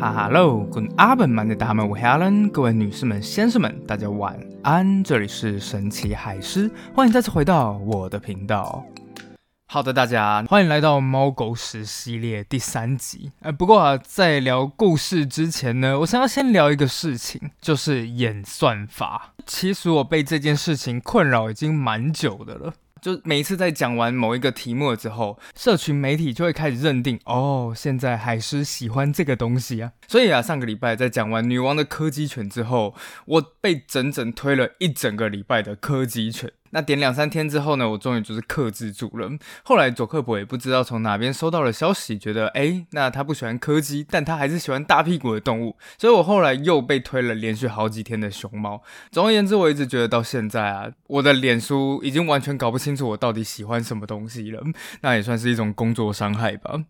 哈喽，跟阿本曼的大们，我 Helen，各位女士们、先生们，大家晚安。这里是神奇海狮，欢迎再次回到我的频道。好的，大家欢迎来到猫狗屎系列第三集。呃，不过啊，在聊故事之前呢，我想要先聊一个事情，就是演算法。其实我被这件事情困扰已经蛮久的了。就每一次在讲完某一个题目之后，社群媒体就会开始认定，哦，现在海狮喜欢这个东西啊。所以啊，上个礼拜在讲完女王的柯基犬之后，我被整整推了一整个礼拜的柯基犬。那点两三天之后呢，我终于就是克制住了。后来佐克伯也不知道从哪边收到了消息，觉得哎，那他不喜欢柯基，但他还是喜欢大屁股的动物，所以我后来又被推了连续好几天的熊猫。总而言之，我一直觉得到现在啊，我的脸书已经完全搞不清楚我到底喜欢什么东西了。那也算是一种工作伤害吧。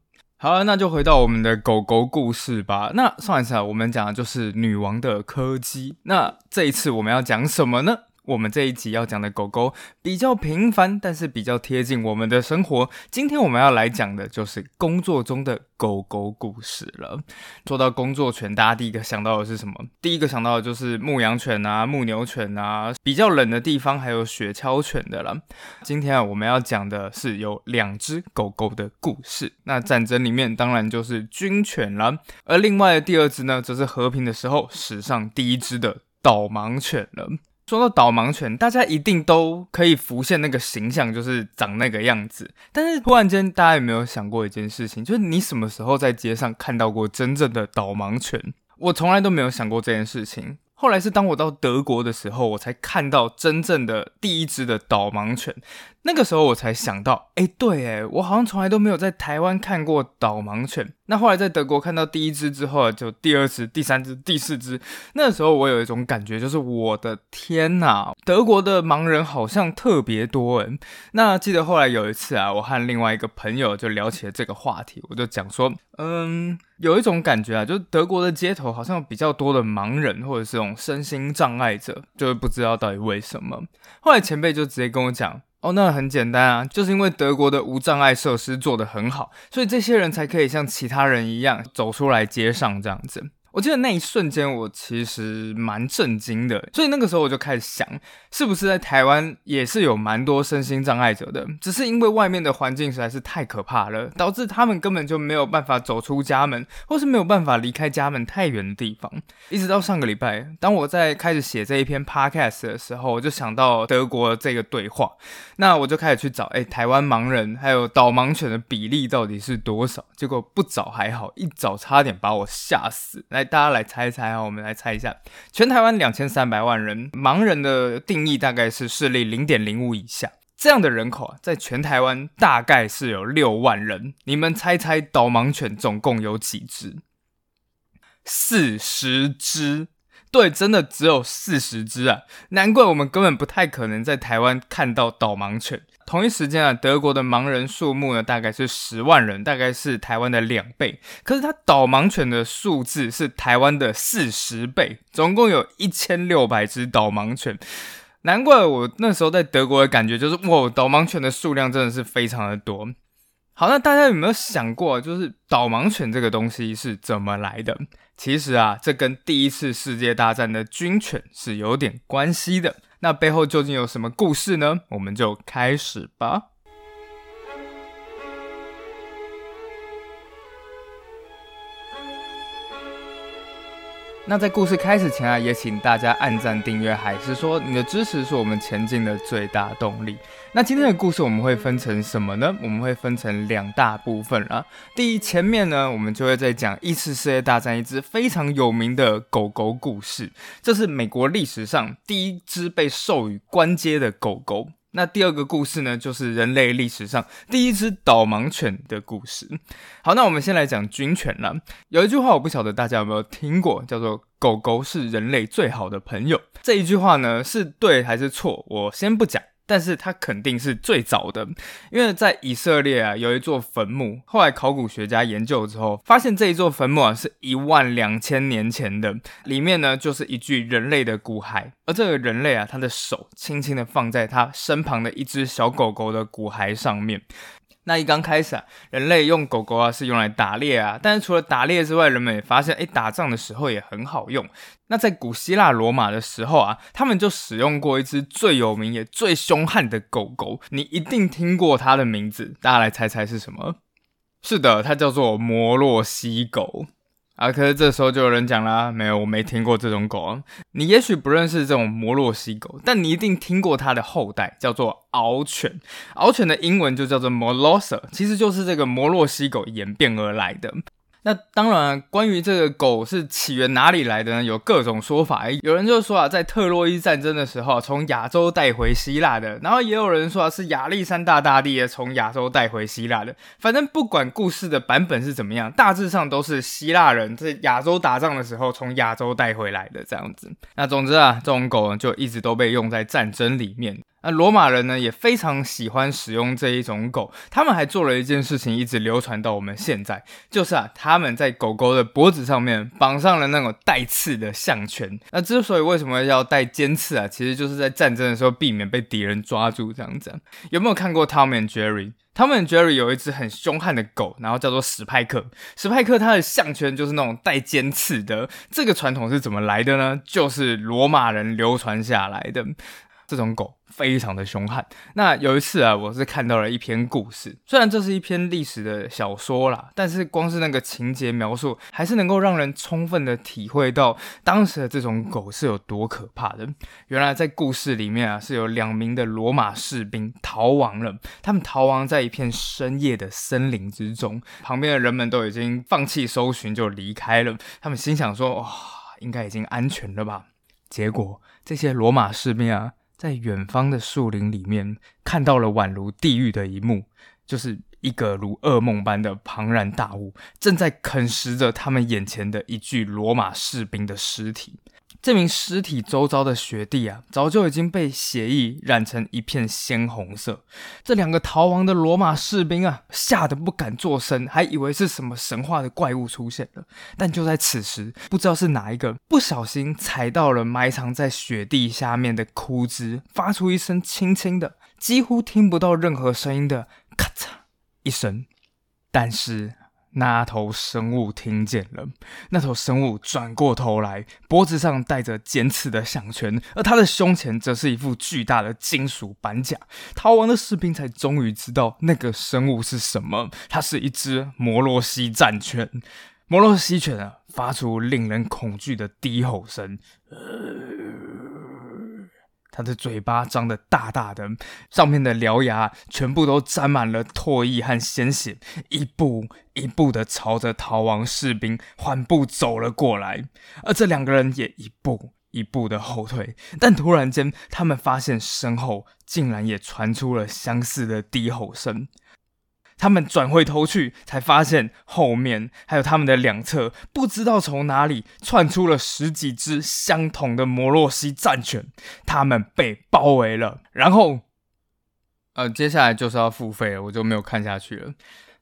好了，那就回到我们的狗狗故事吧。那上一次啊，我们讲的就是女王的柯基。那这一次我们要讲什么呢？我们这一集要讲的狗狗比较平凡，但是比较贴近我们的生活。今天我们要来讲的就是工作中的狗狗故事了。说到工作犬，大家第一个想到的是什么？第一个想到的就是牧羊犬啊、牧牛犬啊，比较冷的地方还有雪橇犬的了。今天啊，我们要讲的是有两只狗狗的故事。那战争里面当然就是军犬了，而另外的第二只呢，则是和平的时候史上第一只的导盲犬了。说到导盲犬，大家一定都可以浮现那个形象，就是长那个样子。但是突然间，大家有没有想过一件事情？就是你什么时候在街上看到过真正的导盲犬？我从来都没有想过这件事情。后来是当我到德国的时候，我才看到真正的第一只的导盲犬。那个时候我才想到，哎，对，哎，我好像从来都没有在台湾看过导盲犬。那后来在德国看到第一只之后，就第二只、第三只、第四只。那时候我有一种感觉，就是我的天呐，德国的盲人好像特别多哎。那记得后来有一次啊，我和另外一个朋友就聊起了这个话题，我就讲说，嗯，有一种感觉啊，就是德国的街头好像比较多的盲人，或者是这种身心障碍者，就是不知道到底为什么。后来前辈就直接跟我讲。哦，那很简单啊，就是因为德国的无障碍设施做得很好，所以这些人才可以像其他人一样走出来街上这样子。我记得那一瞬间，我其实蛮震惊的，所以那个时候我就开始想，是不是在台湾也是有蛮多身心障碍者的，只是因为外面的环境实在是太可怕了，导致他们根本就没有办法走出家门，或是没有办法离开家门太远的地方。一直到上个礼拜，当我在开始写这一篇 podcast 的时候，我就想到德国这个对话，那我就开始去找，哎，台湾盲人还有导盲犬的比例到底是多少？结果不找还好，一找差点把我吓死。来，大家来猜一猜啊！我们来猜一下，全台湾两千三百万人，盲人的定义大概是视力零点零五以下，这样的人口啊，在全台湾大概是有六万人。你们猜猜导盲犬总共有几只？四十只。对，真的只有四十只啊！难怪我们根本不太可能在台湾看到导盲犬。同一时间啊，德国的盲人数目呢，大概是十万人，大概是台湾的两倍。可是它导盲犬的数字是台湾的四十倍，总共有一千六百只导盲犬。难怪我那时候在德国的感觉就是，哇，导盲犬的数量真的是非常的多。好，那大家有没有想过，就是导盲犬这个东西是怎么来的？其实啊，这跟第一次世界大战的军犬是有点关系的。那背后究竟有什么故事呢？我们就开始吧。那在故事开始前啊，也请大家按赞、订阅，还是说你的支持是我们前进的最大动力。那今天的故事我们会分成什么呢？我们会分成两大部分啊。第一，前面呢，我们就会在讲一次世界大战一只非常有名的狗狗故事，这是美国历史上第一只被授予官阶的狗狗。那第二个故事呢，就是人类历史上第一只导盲犬的故事。好，那我们先来讲军犬了。有一句话我不晓得大家有没有听过，叫做“狗狗是人类最好的朋友”。这一句话呢，是对还是错？我先不讲。但是它肯定是最早的，因为在以色列啊有一座坟墓，后来考古学家研究之后，发现这一座坟墓啊是一万两千年前的，里面呢就是一具人类的骨骸，而这个人类啊，他的手轻轻的放在他身旁的一只小狗狗的骨骸上面。那一刚开始啊，人类用狗狗啊是用来打猎啊，但是除了打猎之外，人们也发现，哎，打仗的时候也很好用。那在古希腊罗马的时候啊，他们就使用过一只最有名也最凶悍的狗狗，你一定听过它的名字，大家来猜猜是什么？是的，它叫做摩洛西狗。啊！可是这时候就有人讲啦，没有，我没听过这种狗。你也许不认识这种摩洛西狗，但你一定听过它的后代，叫做獒犬。獒犬的英文就叫做 Molosser，其实就是这个摩洛西狗演变而来的。那当然，关于这个狗是起源哪里来的呢？有各种说法。有人就说啊，在特洛伊战争的时候，从亚洲带回希腊的；然后也有人说啊，是亚历山大大帝从亚洲带回希腊的。反正不管故事的版本是怎么样，大致上都是希腊人在亚洲打仗的时候从亚洲带回来的这样子。那总之啊，这种狗，就一直都被用在战争里面。那罗马人呢也非常喜欢使用这一种狗，他们还做了一件事情，一直流传到我们现在，就是啊，他们在狗狗的脖子上面绑上了那种带刺的项圈。那之所以为什么要带尖刺啊，其实就是在战争的时候避免被敌人抓住这样子。有没有看过 Tom and Jerry？Tom and Jerry 有一只很凶悍的狗，然后叫做史派克。史派克它的项圈就是那种带尖刺的。这个传统是怎么来的呢？就是罗马人流传下来的。这种狗非常的凶悍。那有一次啊，我是看到了一篇故事，虽然这是一篇历史的小说啦，但是光是那个情节描述，还是能够让人充分的体会到当时的这种狗是有多可怕的。原来在故事里面啊，是有两名的罗马士兵逃亡了，他们逃亡在一片深夜的森林之中，旁边的人们都已经放弃搜寻就离开了。他们心想说：哇，应该已经安全了吧？结果这些罗马士兵啊。在远方的树林里面，看到了宛如地狱的一幕，就是一个如噩梦般的庞然大物，正在啃食着他们眼前的一具罗马士兵的尸体。这名尸体周遭的雪地啊，早就已经被血液染成一片鲜红色。这两个逃亡的罗马士兵啊，吓得不敢作声，还以为是什么神话的怪物出现了。但就在此时，不知道是哪一个不小心踩到了埋藏在雪地下面的枯枝，发出一声轻轻的、几乎听不到任何声音的“咔嚓”一声。但是。那头生物听见了，那头生物转过头来，脖子上戴着尖刺的项圈，而他的胸前则是一副巨大的金属板甲。逃亡的士兵才终于知道那个生物是什么，它是一只摩洛西战犬。摩洛西犬啊，发出令人恐惧的低吼声。他的嘴巴张得大大的，上面的獠牙全部都沾满了唾液和鲜血，一步一步的朝着逃亡士兵缓步走了过来，而这两个人也一步一步的后退。但突然间，他们发现身后竟然也传出了相似的低吼声。他们转回头去，才发现后面还有他们的两侧，不知道从哪里窜出了十几只相同的摩洛西战犬，他们被包围了。然后，呃，接下来就是要付费了，我就没有看下去了。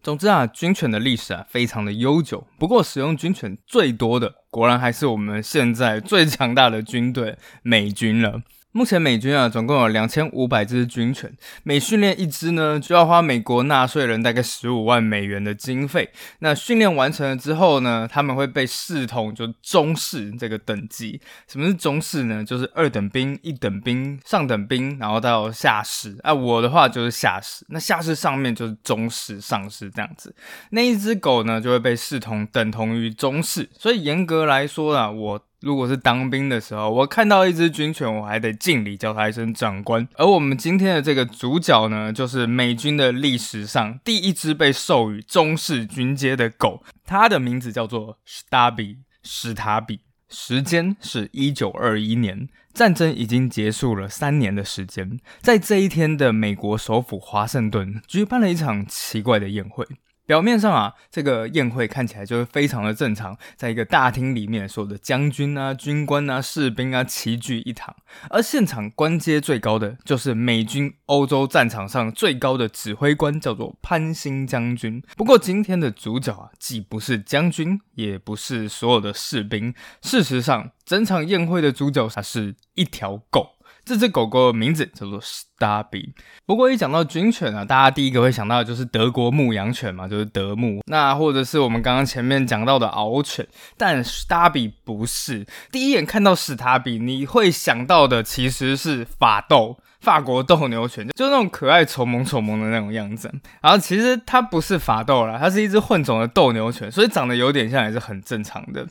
总之啊，军犬的历史啊非常的悠久，不过使用军犬最多的，果然还是我们现在最强大的军队——美军了。目前美军啊，总共有两千五百只军犬，每训练一只呢，就要花美国纳税人大概十五万美元的经费。那训练完成了之后呢，他们会被视同就中士这个等级。什么是中士呢？就是二等兵、一等兵、上等兵，然后到下士。啊，我的话就是下士。那下士上面就是中士、上士这样子。那一只狗呢，就会被视同等同于中士。所以严格来说啊，我。如果是当兵的时候，我看到一只军犬，我还得敬礼，叫它一声长官。而我们今天的这个主角呢，就是美军的历史上第一只被授予中士军阶的狗，它的名字叫做史塔比。史塔比，时间是一九二一年，战争已经结束了三年的时间，在这一天的美国首府华盛顿举办了一场奇怪的宴会。表面上啊，这个宴会看起来就是非常的正常，在一个大厅里面，所有的将军啊、军官啊、士兵啊齐聚一堂，而现场官阶最高的就是美军欧洲战场上最高的指挥官，叫做潘兴将军。不过今天的主角啊，既不是将军，也不是所有的士兵，事实上，整场宴会的主角，它是一条狗。这只狗狗的名字叫做史达比。不过一讲到军犬啊，大家第一个会想到的就是德国牧羊犬嘛，就是德牧。那或者是我们刚刚前面讲到的獒犬，但史达比不是。第一眼看到史达比，你会想到的其实是法斗。法国斗牛犬就那种可爱、丑萌、丑萌的那种样子，然后其实它不是法斗啦，它是一只混种的斗牛犬，所以长得有点像也是很正常的。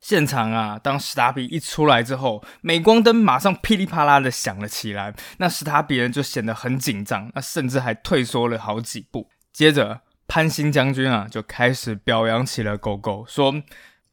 现场啊，当史塔比一出来之后，镁光灯马上噼里啪啦的响了起来，那史塔比人就显得很紧张，那甚至还退缩了好几步。接着潘兴将军啊就开始表扬起了狗狗，说。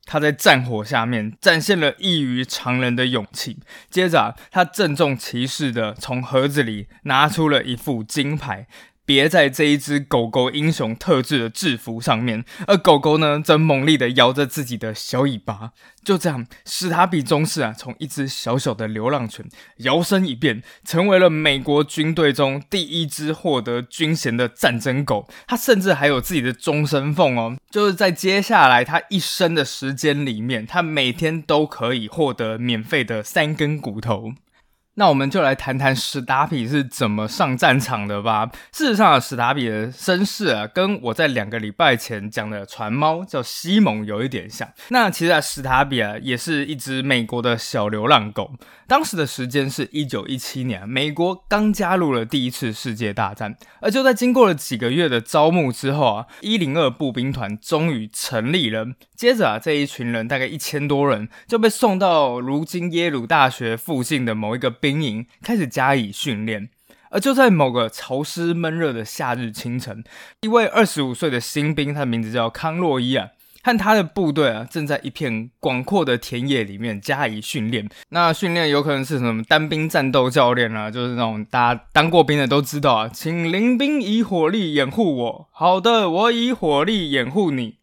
他在战火下面展现了异于常人的勇气。接着，他郑重其事的从盒子里拿出了一副金牌。别在这一只狗狗英雄特制的制服上面，而狗狗呢，则猛力的摇着自己的小尾巴。就这样，史塔比中士啊，从一只小小的流浪犬，摇身一变，成为了美国军队中第一只获得军衔的战争狗。它甚至还有自己的终身俸哦，就是在接下来它一生的时间里面，它每天都可以获得免费的三根骨头。那我们就来谈谈史达比是怎么上战场的吧。事实上，史达比的身世啊，跟我在两个礼拜前讲的船猫叫西蒙有一点像。那其实啊，史达比啊，也是一只美国的小流浪狗。当时的时间是一九一七年，美国刚加入了第一次世界大战，而就在经过了几个月的招募之后啊，一零二步兵团终于成立了。接着啊，这一群人大概一千多人就被送到如今耶鲁大学附近的某一个兵营，开始加以训练。而就在某个潮湿闷热的夏日清晨，一位二十五岁的新兵，他的名字叫康洛伊啊。和他的部队啊，正在一片广阔的田野里面加以训练。那训练有可能是什么单兵战斗教练啊，就是那种大家当过兵的都知道啊，请临兵以火力掩护我。好的，我以火力掩护你。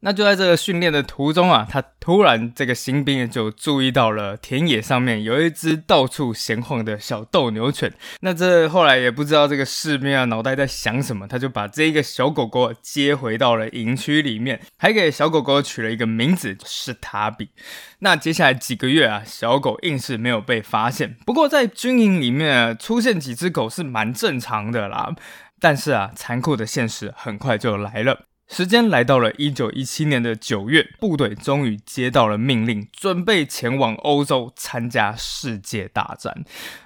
那就在这个训练的途中啊，他突然这个新兵就注意到了田野上面有一只到处闲晃的小斗牛犬。那这后来也不知道这个士兵啊脑袋在想什么，他就把这一个小狗狗接回到了营区里面，还给小狗狗取了一个名字，是塔比。那接下来几个月啊，小狗硬是没有被发现。不过在军营里面出现几只狗是蛮正常的啦。但是啊，残酷的现实很快就来了。时间来到了一九一七年的九月，部队终于接到了命令，准备前往欧洲参加世界大战。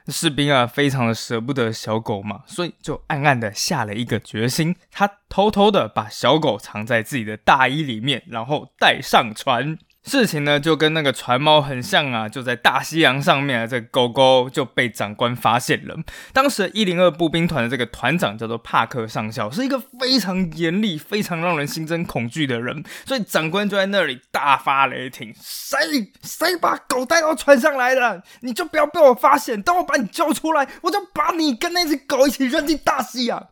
士兵啊，非常的舍不得小狗嘛，所以就暗暗的下了一个决心，他偷偷的把小狗藏在自己的大衣里面，然后带上船。事情呢就跟那个船猫很像啊，就在大西洋上面啊，这狗狗就被长官发现了。当时一零二步兵团的这个团长叫做帕克上校，是一个非常严厉、非常让人心生恐惧的人，所以长官就在那里大发雷霆：谁谁把狗带到船上来的，你就不要被我发现。等我把你救出来，我就把你跟那只狗一起扔进大西洋。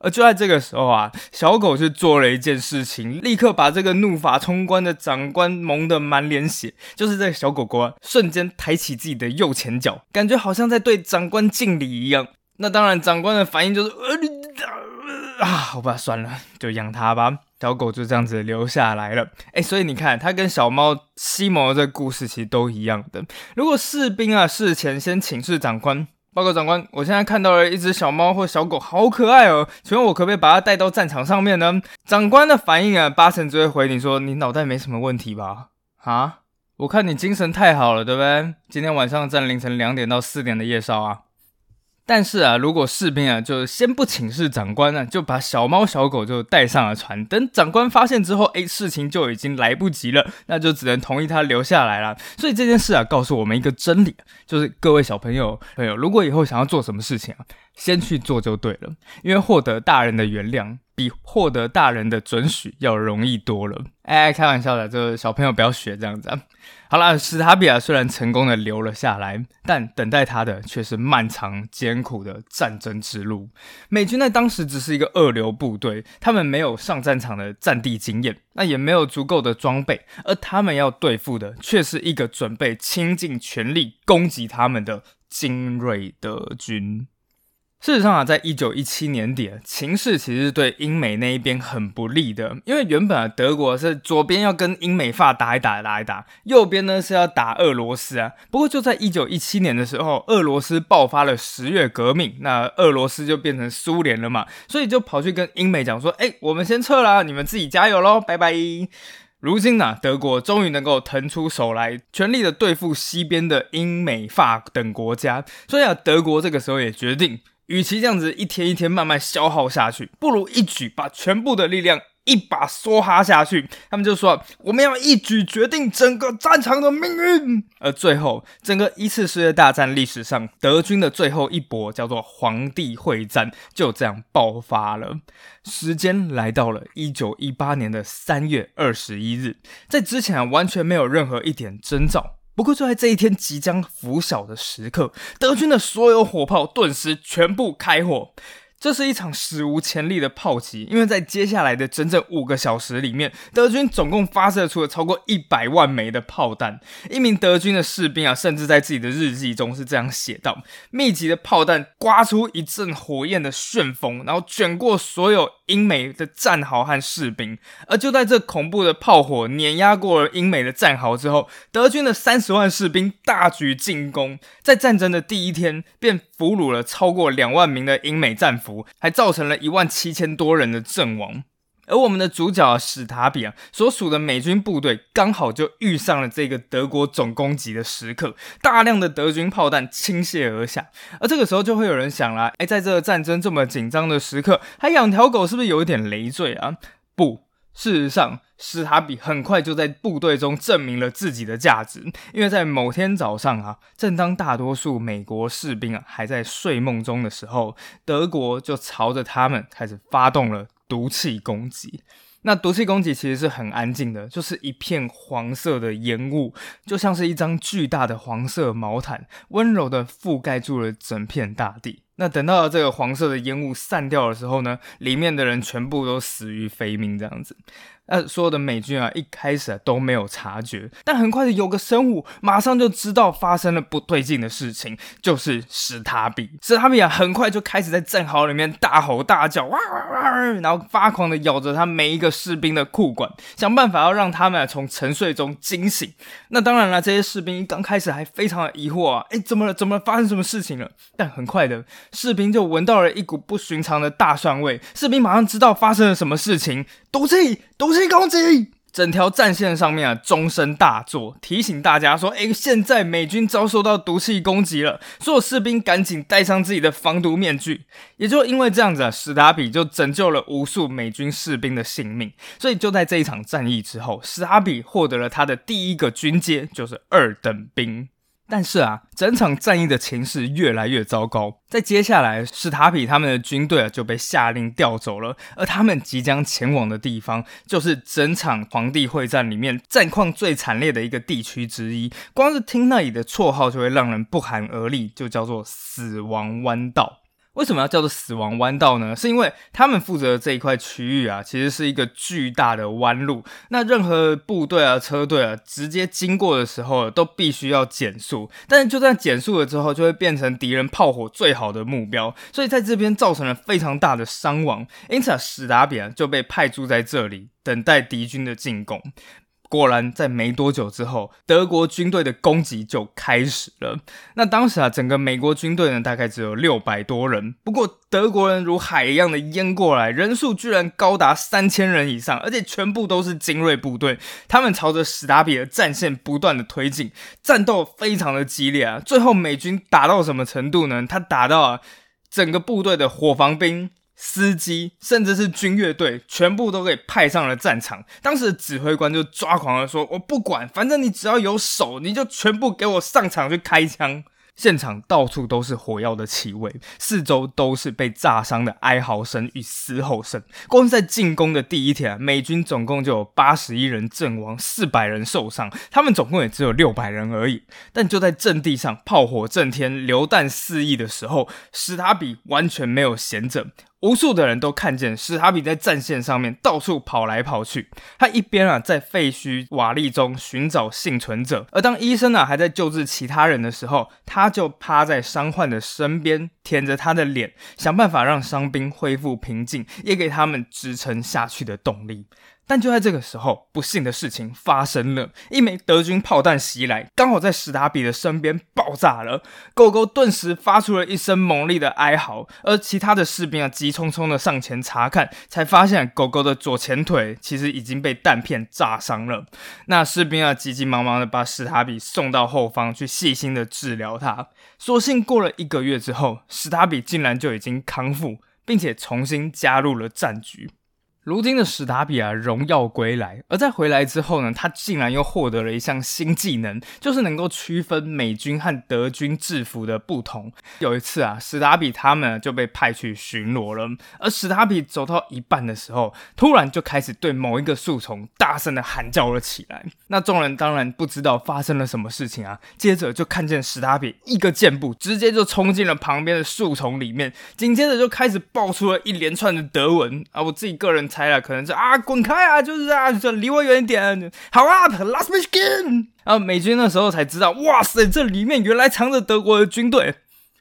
而就在这个时候啊，小狗却做了一件事情，立刻把这个怒发冲冠的长官蒙得满脸血。就是这个小狗狗啊，瞬间抬起自己的右前脚，感觉好像在对长官敬礼一样。那当然，长官的反应就是呃啊，好吧，算了，就养它吧。小狗就这样子留下来了。哎，所以你看，它跟小猫西蒙这个故事其实都一样的。如果士兵啊事前先请示长官。报告长官，我现在看到了一只小猫或小狗，好可爱哦！请问我可不可以把它带到战场上面呢？长官的反应啊，八成只会回你说：“你脑袋没什么问题吧？”啊，我看你精神太好了，对不对？今天晚上站凌晨两点到四点的夜哨啊。但是啊，如果士兵啊，就先不请示长官呢，就把小猫小狗就带上了船，等长官发现之后，哎，事情就已经来不及了，那就只能同意他留下来了。所以这件事啊，告诉我们一个真理，就是各位小朋友朋友，如果以后想要做什么事情啊，先去做就对了，因为获得大人的原谅。比获得大人的准许要容易多了。哎，开玩笑的，就是小朋友不要学这样子。啊好了，史塔比亚虽然成功的留了下来，但等待他的却是漫长艰苦的战争之路。美军在当时只是一个二流部队，他们没有上战场的战地经验，那也没有足够的装备，而他们要对付的却是一个准备倾尽全力攻击他们的精锐德军。事实上啊，在一九一七年底，情势其实是对英美那一边很不利的，因为原本啊，德国是左边要跟英美法打一打打一打，右边呢是要打俄罗斯啊。不过就在一九一七年的时候，俄罗斯爆发了十月革命，那俄罗斯就变成苏联了嘛，所以就跑去跟英美讲说：“哎，我们先撤了，你们自己加油喽，拜拜。”如今呢，德国终于能够腾出手来，全力的对付西边的英美法等国家，所以啊，德国这个时候也决定。与其这样子一天一天慢慢消耗下去，不如一举把全部的力量一把梭哈下去。他们就说：“我们要一举决定整个战场的命运。”而最后，整个一次世界大战历史上德军的最后一搏，叫做皇帝会战，就这样爆发了。时间来到了一九一八年的三月二十一日，在之前，完全没有任何一点征兆。不过，就在这一天即将拂晓的时刻，德军的所有火炮顿时全部开火。这是一场史无前例的炮击，因为在接下来的整整五个小时里面，德军总共发射出了超过一百万枚的炮弹。一名德军的士兵啊，甚至在自己的日记中是这样写道：“密集的炮弹刮出一阵火焰的旋风，然后卷过所有英美的战壕和士兵。而就在这恐怖的炮火碾压过了英美的战壕之后，德军的三十万士兵大举进攻，在战争的第一天便俘虏了超过两万名的英美战俘。”还造成了一万七千多人的阵亡，而我们的主角史塔比啊所属的美军部队刚好就遇上了这个德国总攻击的时刻，大量的德军炮弹倾泻而下，而这个时候就会有人想了，哎，在这个战争这么紧张的时刻，还养条狗是不是有一点累赘啊？不。事实上，史塔比很快就在部队中证明了自己的价值，因为在某天早上啊，正当大多数美国士兵啊还在睡梦中的时候，德国就朝着他们开始发动了毒气攻击。那毒气攻击其实是很安静的，就是一片黄色的烟雾，就像是一张巨大的黄色毛毯，温柔的覆盖住了整片大地。那等到这个黄色的烟雾散掉的时候呢，里面的人全部都死于非命，这样子。那所有的美军啊，一开始啊都没有察觉，但很快的有个生物马上就知道发生了不对劲的事情，就是史塔比。史塔比啊，很快就开始在战壕里面大吼大叫，哇哇哇，然后发狂的咬着他每一个士兵的裤管，想办法要让他们从沉睡中惊醒。那当然了，这些士兵刚开始还非常的疑惑啊，哎，怎么了？怎么发生什么事情了？但很快的，士兵就闻到了一股不寻常的大蒜味，士兵马上知道发生了什么事情，毒气，毒气。攻击！整条战线上面啊，钟声大作，提醒大家说：“哎，现在美军遭受到毒气攻击了，所有士兵赶紧戴上自己的防毒面具。”也就因为这样子啊，史达比就拯救了无数美军士兵的性命。所以就在这一场战役之后，史达比获得了他的第一个军阶，就是二等兵。但是啊，整场战役的情势越来越糟糕。在接下来，史塔比他们的军队啊就被下令调走了，而他们即将前往的地方，就是整场皇帝会战里面战况最惨烈的一个地区之一。光是听那里的绰号就会让人不寒而栗，就叫做“死亡弯道”。为什么要叫做死亡弯道呢？是因为他们负责的这一块区域啊，其实是一个巨大的弯路。那任何部队啊、车队啊，直接经过的时候，都必须要减速。但是就算减速了之后，就会变成敌人炮火最好的目标，所以在这边造成了非常大的伤亡。因此啊，史达比啊就被派驻在这里，等待敌军的进攻。果然，在没多久之后，德国军队的攻击就开始了。那当时啊，整个美国军队呢，大概只有六百多人。不过，德国人如海一样的淹过来，人数居然高达三千人以上，而且全部都是精锐部队。他们朝着史达比的战线不断的推进，战斗非常的激烈啊。最后，美军打到什么程度呢？他打到啊，整个部队的火防兵。司机甚至是军乐队，全部都给派上了战场。当时的指挥官就抓狂地，说：“我不管，反正你只要有手，你就全部给我上场去开枪。”现场到处都是火药的气味，四周都是被炸伤的哀嚎声与嘶吼声。光是在进攻的第一天，美军总共就有八十一人阵亡，四百人受伤。他们总共也只有六百人而已。但就在阵地上炮火震天、流弹四溢的时候，史塔比完全没有闲着。无数的人都看见史塔比在战线上面到处跑来跑去，他一边啊在废墟瓦砾中寻找幸存者，而当医生啊还在救治其他人的时候，他就趴在伤患的身边，舔着他的脸，想办法让伤兵恢复平静，也给他们支撑下去的动力。但就在这个时候，不幸的事情发生了。一枚德军炮弹袭来，刚好在史达比的身边爆炸了。狗狗顿时发出了一声猛烈的哀嚎，而其他的士兵啊，急匆匆的上前查看，才发现狗狗的左前腿其实已经被弹片炸伤了。那士兵啊，急急忙忙的把史达比送到后方去细心的治疗他。所幸过了一个月之后，史达比竟然就已经康复，并且重新加入了战局。如今的史达比啊，荣耀归来。而在回来之后呢，他竟然又获得了一项新技能，就是能够区分美军和德军制服的不同。有一次啊，史达比他们就被派去巡逻了。而史达比走到一半的时候，突然就开始对某一个树丛大声的喊叫了起来。那众人当然不知道发生了什么事情啊。接着就看见史达比一个箭步，直接就冲进了旁边的树丛里面，紧接着就开始爆出了一连串的德文啊。我自己个人。猜了，可能是啊，滚开啊，就是啊，就离我远点。好啊，Last Mission。然后美军那时候才知道，哇塞，这里面原来藏着德国的军队。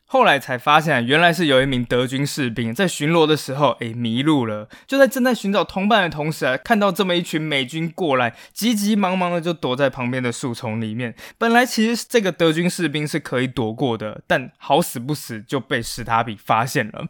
后来才发现，原来是有一名德军士兵在巡逻的时候，哎，迷路了。就在正在寻找同伴的同时啊，看到这么一群美军过来，急急忙忙的就躲在旁边的树丛里面。本来其实这个德军士兵是可以躲过的，但好死不死就被史塔比发现了。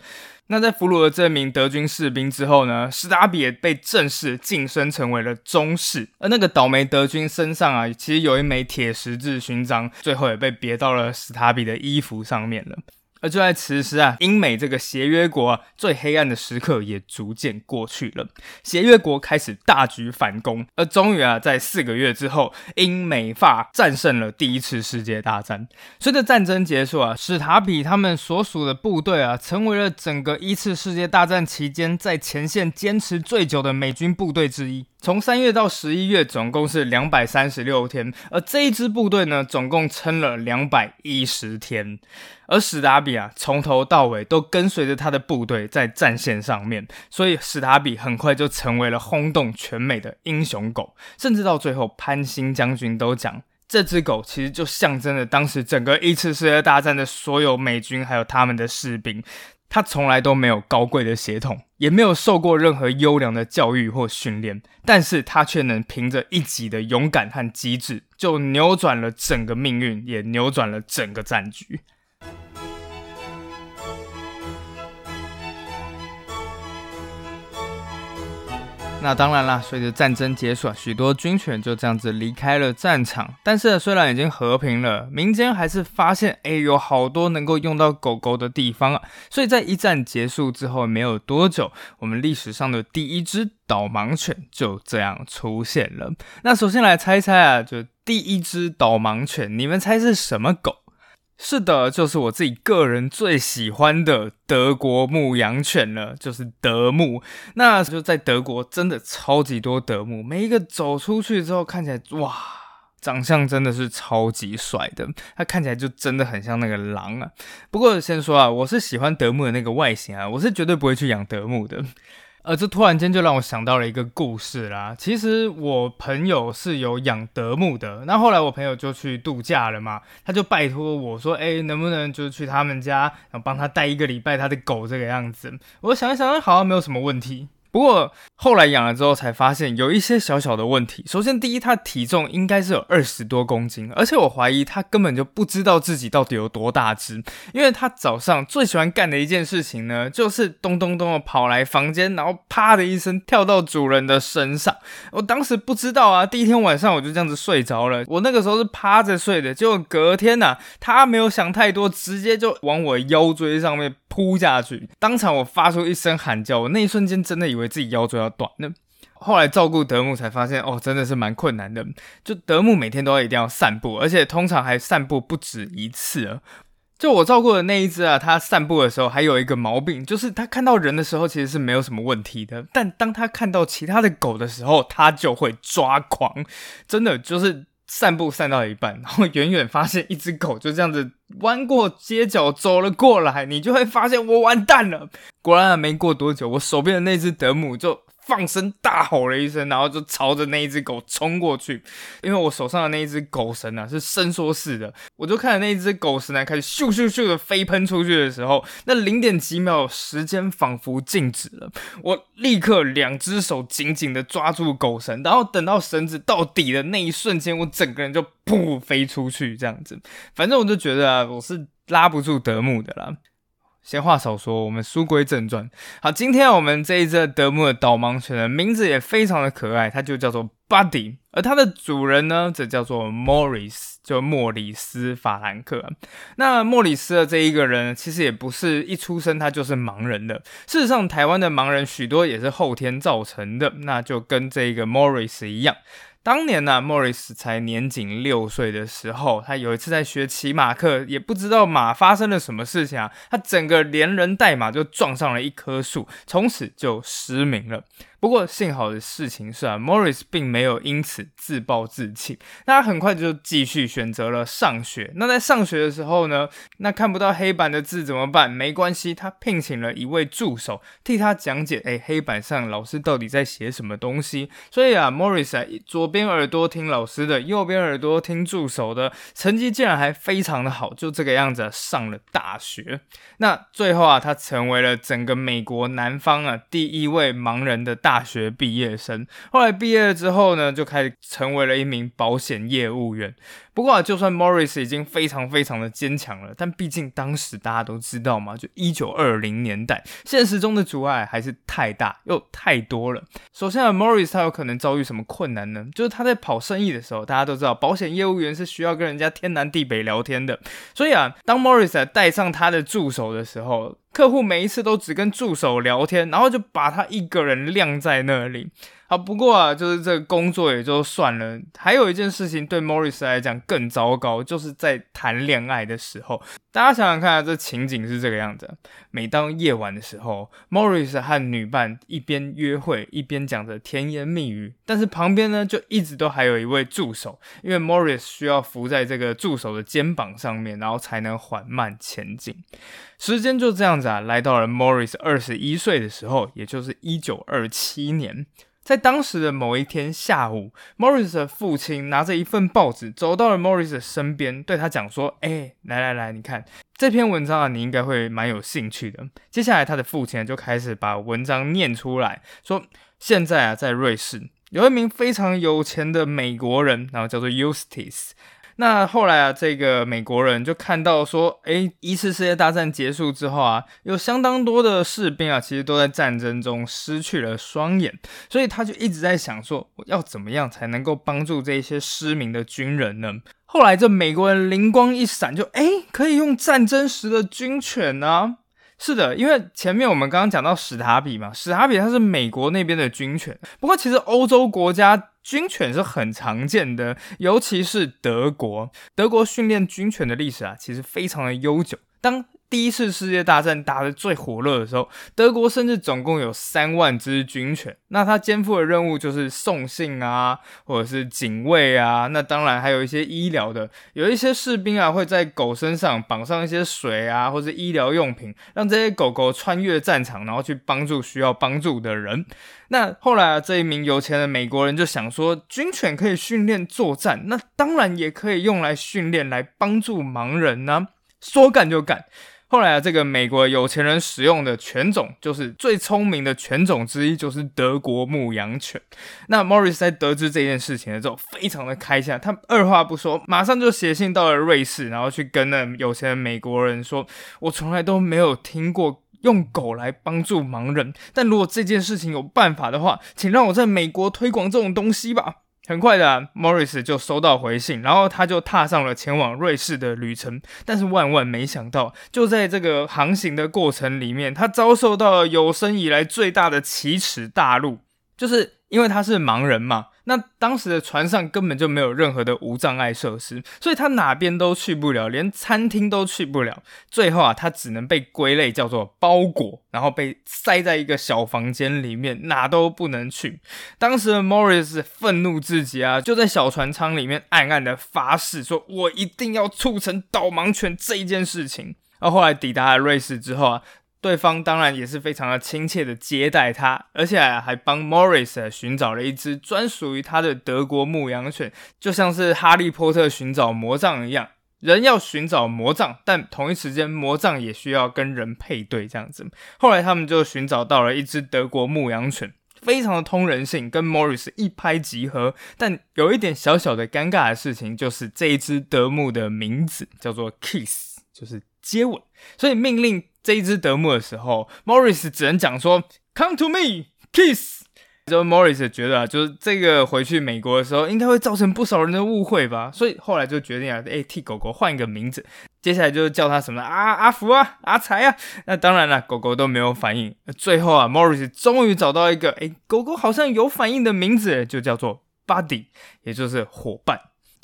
那在俘虏了这名德军士兵之后呢，史达比也被正式晋升成为了中士。而那个倒霉德军身上啊，其实有一枚铁十字勋章，最后也被别到了史达比的衣服上面了。而就在此时啊，英美这个协约国啊，最黑暗的时刻也逐渐过去了。协约国开始大举反攻，而终于啊，在四个月之后，英美法战胜了第一次世界大战。随着战争结束啊，史塔比他们所属的部队啊，成为了整个一次世界大战期间在前线坚持最久的美军部队之一。从三月到十一月，总共是两百三十六天，而这一支部队呢，总共撑了两百一十天。而史达比啊，从头到尾都跟随着他的部队在战线上面，所以史达比很快就成为了轰动全美的英雄狗，甚至到最后，潘兴将军都讲，这只狗其实就象征了当时整个一次世界大战的所有美军还有他们的士兵。他从来都没有高贵的血统，也没有受过任何优良的教育或训练，但是他却能凭着一己的勇敢和机智，就扭转了整个命运，也扭转了整个战局。那当然啦，随着战争结束啊，许多军犬就这样子离开了战场。但是虽然已经和平了，民间还是发现，哎，有好多能够用到狗狗的地方啊。所以在一战结束之后没有多久，我们历史上的第一只导盲犬就这样出现了。那首先来猜猜啊，就第一只导盲犬，你们猜是什么狗？是的，就是我自己个人最喜欢的德国牧羊犬了，就是德牧。那就在德国，真的超级多德牧，每一个走出去之后，看起来哇，长相真的是超级帅的。它看起来就真的很像那个狼啊。不过先说啊，我是喜欢德牧的那个外形啊，我是绝对不会去养德牧的。呃，这突然间就让我想到了一个故事啦。其实我朋友是有养德牧的，那后来我朋友就去度假了嘛，他就拜托我说，哎，能不能就是去他们家，然后帮他带一个礼拜他的狗这个样子。我想一想，好像没有什么问题。不过后来养了之后才发现有一些小小的问题。首先，第一，它体重应该是有二十多公斤，而且我怀疑它根本就不知道自己到底有多大只，因为它早上最喜欢干的一件事情呢，就是咚咚咚的跑来房间，然后啪的一声跳到主人的身上。我当时不知道啊，第一天晚上我就这样子睡着了。我那个时候是趴着睡的，结果隔天呢，它没有想太多，直接就往我腰椎上面扑下去，当场我发出一声喊叫，我那一瞬间真的以为自己腰椎要断了。后来照顾德牧才发现，哦，真的是蛮困难的。就德牧每天都要一定要散步，而且通常还散步不止一次。就我照顾的那一只啊，它散步的时候还有一个毛病，就是它看到人的时候其实是没有什么问题的，但当它看到其他的狗的时候，它就会抓狂，真的就是。散步散到一半，然后远远发现一只狗就这样子弯过街角走了过来，你就会发现我完蛋了。果然没过多久，我手边的那只德姆就。放声大吼了一声，然后就朝着那一只狗冲过去。因为我手上的那一只狗绳呢是伸缩式的，我就看着那一只狗绳呢开始咻咻咻的飞喷出去的时候，那零点几秒时间仿佛静止了。我立刻两只手紧紧的抓住狗绳，然后等到绳子到底的那一瞬间，我整个人就噗飞出去，这样子。反正我就觉得啊，我是拉不住德牧的啦。闲话少说，我们书归正传。好，今天我们这一只德牧的导盲犬的名字也非常的可爱，它就叫做 Buddy，而它的主人呢，则叫做 Morris，就莫里斯·法兰克。那莫里斯的这一个人，其实也不是一出生他就是盲人的。事实上，台湾的盲人许多也是后天造成的，那就跟这个 Morris 一样。当年呢，莫里斯才年仅六岁的时候，他有一次在学骑马课，也不知道马发生了什么事情啊，他整个连人带马就撞上了一棵树，从此就失明了。不过幸好的事情是啊，Morris 并没有因此自暴自弃，那他很快就继续选择了上学。那在上学的时候呢，那看不到黑板的字怎么办？没关系，他聘请了一位助手替他讲解。哎，黑板上老师到底在写什么东西？所以啊，Morris 啊，左边耳朵听老师的，右边耳朵听助手的，成绩竟然还非常的好，就这个样子上了大学。那最后啊，他成为了整个美国南方啊第一位盲人的。大大学毕业生，后来毕业了之后呢，就开始成为了一名保险业务员。不过，就算 Morris 已经非常非常的坚强了，但毕竟当时大家都知道嘛，就一九二零年代，现实中的阻碍还是太大又太多了。首先啊，Morris 他有可能遭遇什么困难呢？就是他在跑生意的时候，大家都知道，保险业务员是需要跟人家天南地北聊天的。所以啊，当 Morris 带上他的助手的时候，客户每一次都只跟助手聊天，然后就把他一个人晾在那里。好，不过啊，就是这个工作也就算了，还有一件事情对 Morris 来讲更糟糕，就是在谈恋爱的时候，大家想想看啊，这情景是这个样子：每当夜晚的时候，Morris 和女伴一边约会，一边讲着甜言蜜语，但是旁边呢，就一直都还有一位助手，因为 Morris 需要扶在这个助手的肩膀上面，然后才能缓慢前进。时间就这样子啊，来到了 Morris 二十一岁的时候，也就是一九二七年。在当时的某一天下午，Morris 的父亲拿着一份报纸走到了 Morris 的身边，对他讲说：“哎，来来来，你看这篇文章啊，你应该会蛮有兴趣的。”接下来，他的父亲就开始把文章念出来，说：“现在啊，在瑞士有一名非常有钱的美国人，然后叫做 Eustace。”那后来啊，这个美国人就看到说，哎，一次世界大战结束之后啊，有相当多的士兵啊，其实都在战争中失去了双眼，所以他就一直在想说，我要怎么样才能够帮助这些失明的军人呢？后来这美国人灵光一闪，就哎，可以用战争时的军犬呢。是的，因为前面我们刚刚讲到史塔比嘛，史塔比它是美国那边的军犬，不过其实欧洲国家军犬是很常见的，尤其是德国，德国训练军犬的历史啊，其实非常的悠久。当第一次世界大战打得最火热的时候，德国甚至总共有三万只军犬。那他肩负的任务就是送信啊，或者是警卫啊。那当然还有一些医疗的，有一些士兵啊会在狗身上绑上一些水啊，或者医疗用品，让这些狗狗穿越战场，然后去帮助需要帮助的人。那后来啊，这一名有钱的美国人就想说，军犬可以训练作战，那当然也可以用来训练来帮助盲人呢。说干就干。后来啊，这个美国有钱人使用的犬种，就是最聪明的犬种之一，就是德国牧羊犬。那 Morris 在得知这件事情的时候，非常的开心，他二话不说，马上就写信到了瑞士，然后去跟那有钱的美国人说：“我从来都没有听过用狗来帮助盲人，但如果这件事情有办法的话，请让我在美国推广这种东西吧。”很快的，Morris 就收到回信，然后他就踏上了前往瑞士的旅程。但是万万没想到，就在这个航行的过程里面，他遭受到了有生以来最大的奇耻大辱，就是因为他是盲人嘛，那当时的船上根本就没有任何的无障碍设施，所以他哪边都去不了，连餐厅都去不了。最后啊，他只能被归类叫做包裹，然后被塞在一个小房间里面，哪都不能去。当时的 Morris 愤怒至极啊，就在小船舱里面暗暗的发誓，说我一定要促成导盲犬这一件事情。而后来抵达了瑞士之后啊。对方当然也是非常的亲切的接待他，而且还帮 Morris 寻找了一只专属于他的德国牧羊犬，就像是哈利波特寻找魔杖一样，人要寻找魔杖，但同一时间魔杖也需要跟人配对这样子。后来他们就寻找到了一只德国牧羊犬，非常的通人性，跟 Morris 一拍即合。但有一点小小的尴尬的事情，就是这一只德牧的名字叫做 Kiss，就是接吻，所以命令。这一只德牧的时候，Morris 只能讲说 “Come to me, kiss”。就 Morris 觉得啊，就是这个回去美国的时候，应该会造成不少人的误会吧，所以后来就决定啊，哎，替狗狗换一个名字。接下来就叫它什么啊，阿福啊，阿财啊。那当然了，狗狗都没有反应。最后啊，Morris 终于找到一个，哎，狗狗好像有反应的名字，就叫做 Buddy，也就是伙伴。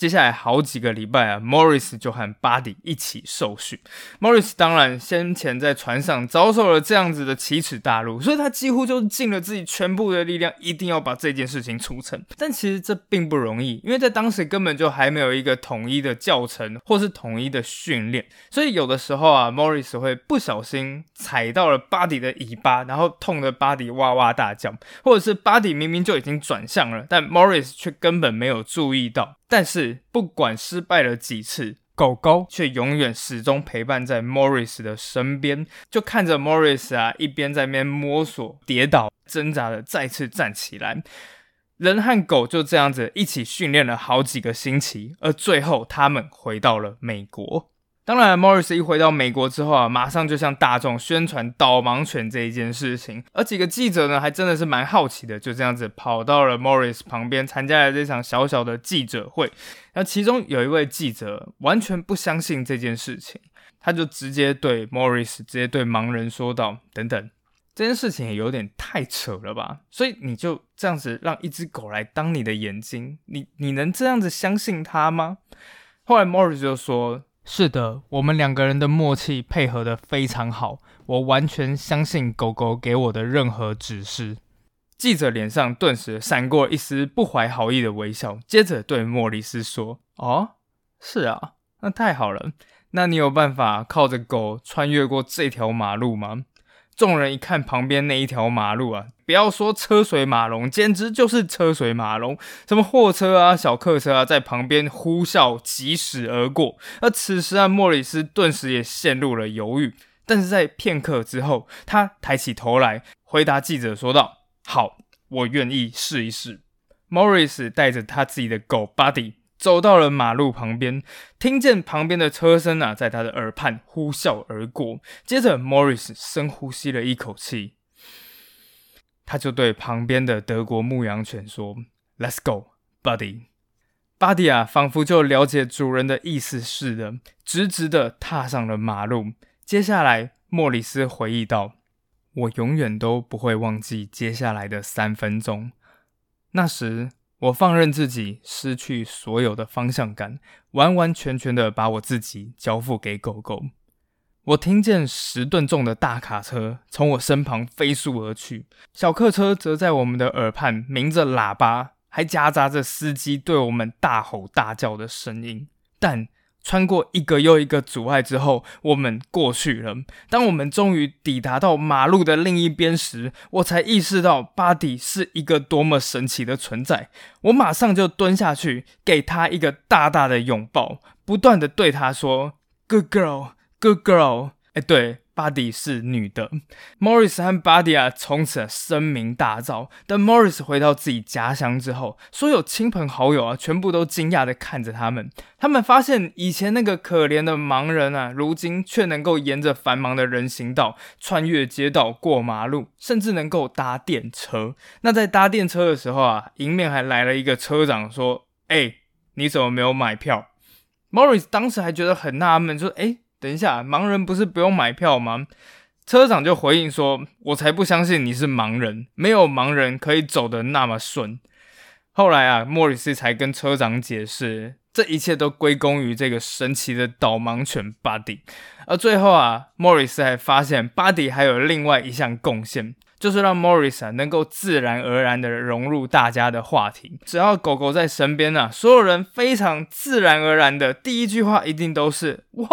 接下来好几个礼拜啊，Morris 就和 Buddy 一起受训。Morris 当然先前在船上遭受了这样子的奇耻大辱，所以他几乎就尽了自己全部的力量，一定要把这件事情促成。但其实这并不容易，因为在当时根本就还没有一个统一的教程或是统一的训练，所以有的时候啊，Morris 会不小心踩到了 Buddy 的尾巴，然后痛得 Buddy 哇哇大叫，或者是 Buddy 明明就已经转向了，但 Morris 却根本没有注意到。但是不管失败了几次，狗狗却永远始终陪伴在 Morris 的身边，就看着 Morris 啊，一边在那边摸索、跌倒、挣扎的再次站起来。人和狗就这样子一起训练了好几个星期，而最后他们回到了美国。当然，Morris 一回到美国之后啊，马上就向大众宣传导盲犬这一件事情。而几个记者呢，还真的是蛮好奇的，就这样子跑到了 Morris 旁边，参加了这场小小的记者会。那其中有一位记者完全不相信这件事情，他就直接对 Morris 直接对盲人说道：“等等，这件事情也有点太扯了吧？所以你就这样子让一只狗来当你的眼睛，你你能这样子相信它吗？”后来 Morris 就说。是的，我们两个人的默契配合的非常好，我完全相信狗狗给我的任何指示。记者脸上顿时闪过一丝不怀好意的微笑，接着对莫里斯说：“哦，是啊，那太好了。那你有办法靠着狗穿越过这条马路吗？”众人一看旁边那一条马路啊，不要说车水马龙，简直就是车水马龙。什么货车啊、小客车啊，在旁边呼啸疾驶而过。而此时啊，莫里斯顿时也陷入了犹豫。但是在片刻之后，他抬起头来，回答记者说道：“好，我愿意试一试。”莫里斯带着他自己的狗 Buddy。走到了马路旁边，听见旁边的车声啊，在他的耳畔呼啸而过。接着，Morris 深呼吸了一口气，他就对旁边的德国牧羊犬说：“Let's go, Buddy。” Buddy 啊，仿佛就了解主人的意思似的，直直的踏上了马路。接下来，莫里斯回忆道：“我永远都不会忘记接下来的三分钟。那时。”我放任自己失去所有的方向感，完完全全的把我自己交付给狗狗。我听见十吨重的大卡车从我身旁飞速而去，小客车则在我们的耳畔鸣着喇叭，还夹杂着司机对我们大吼大叫的声音。但穿过一个又一个阻碍之后，我们过去了。当我们终于抵达到马路的另一边时，我才意识到巴迪是一个多么神奇的存在。我马上就蹲下去，给他一个大大的拥抱，不断的对他说：“Good girl, good girl。”哎，对。巴迪是女的，Morris 和巴迪啊从此声名大噪。等 Morris 回到自己家乡之后，所有亲朋好友啊全部都惊讶的看着他们。他们发现以前那个可怜的盲人啊，如今却能够沿着繁忙的人行道穿越街道过马路，甚至能够搭电车。那在搭电车的时候啊，迎面还来了一个车长说：“哎，你怎么没有买票？”Morris 当时还觉得很纳闷，说：“哎。”等一下，盲人不是不用买票吗？车长就回应说：“我才不相信你是盲人，没有盲人可以走的那么顺。”后来啊，莫里斯才跟车长解释，这一切都归功于这个神奇的导盲犬巴迪。而最后啊，莫里斯还发现巴迪还有另外一项贡献。就是让 Morris 啊能够自然而然的融入大家的话题，只要狗狗在身边啊，所有人非常自然而然的第一句话一定都是哇，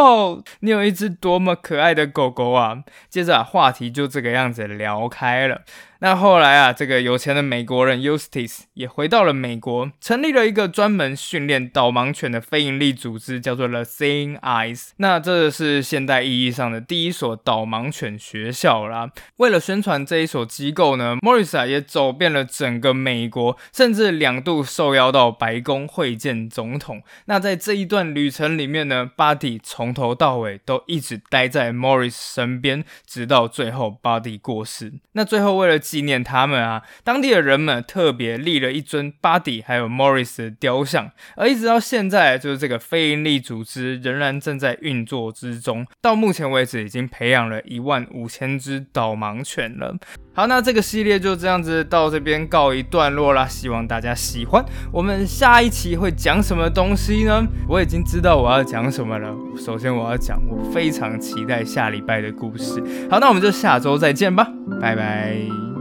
你有一只多么可爱的狗狗啊！接着，话题就这个样子聊开了。那后来啊，这个有钱的美国人 Eustace 也回到了美国，成立了一个专门训练导盲犬的非营利组织，叫做 The Seeing Eyes。那这是现代意义上的第一所导盲犬学校啦。为了宣传这一所机构呢，Morris 啊也走遍了整个美国，甚至两度受邀到白宫会见总统。那在这一段旅程里面呢，Buddy 从头到尾都一直待在 Morris 身边，直到最后 Buddy 过世。那最后为了纪念他们啊，当地的人们特别立了一尊 Buddy 还有 Morris 的雕像，而一直到现在，就是这个非营利组织仍然正在运作之中。到目前为止，已经培养了一万五千只导盲犬了。好，那这个系列就这样子到这边告一段落啦，希望大家喜欢。我们下一期会讲什么东西呢？我已经知道我要讲什么了。首先，我要讲我非常期待下礼拜的故事。好，那我们就下周再见吧，拜拜。